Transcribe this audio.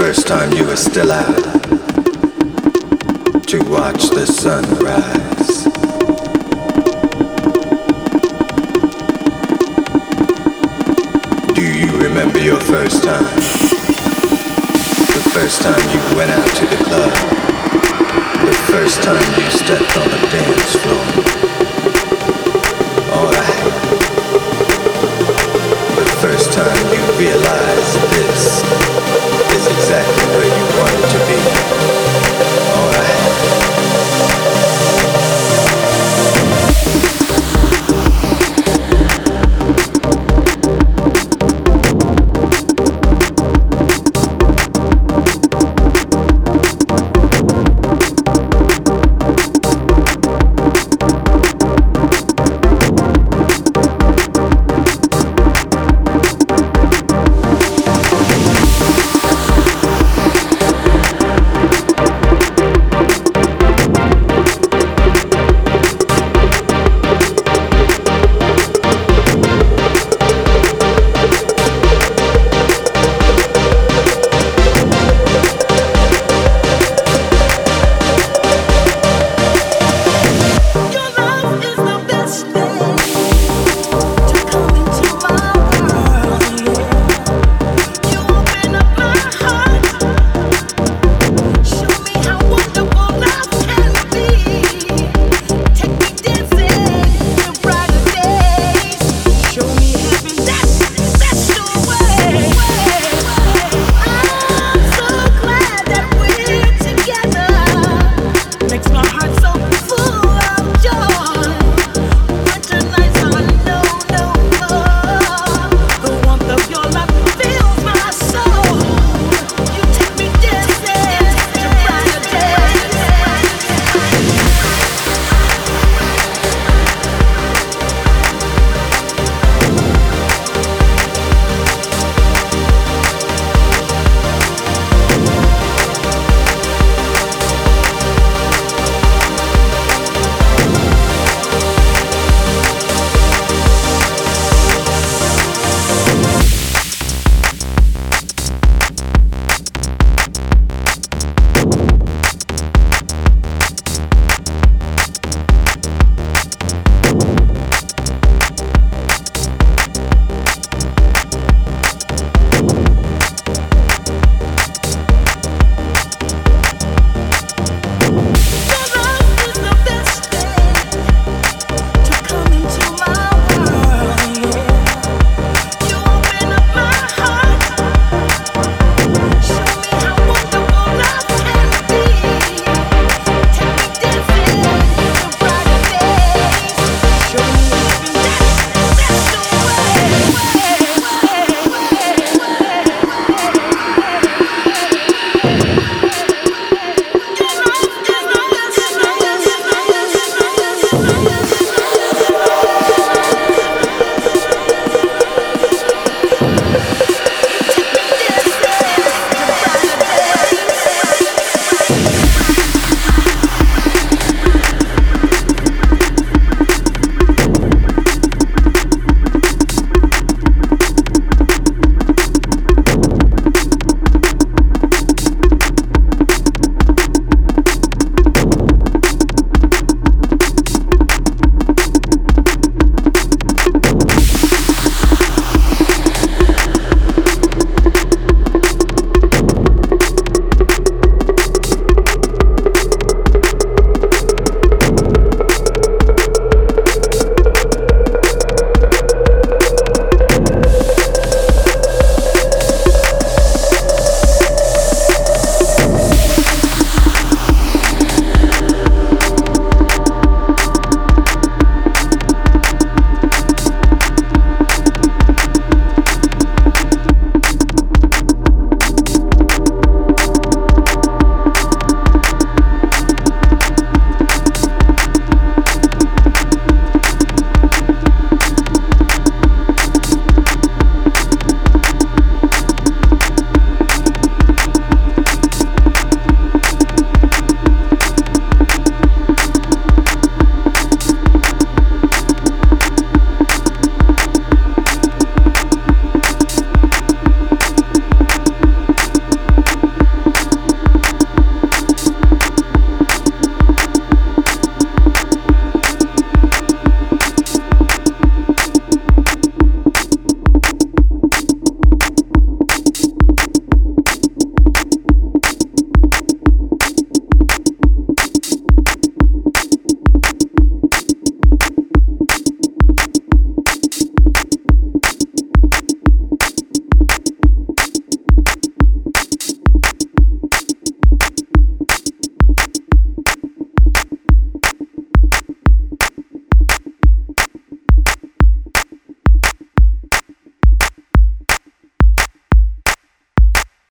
first time you were still out to watch the sun rise. Do you remember your first time? The first time you went out to the club. The first time you stepped on the dance floor.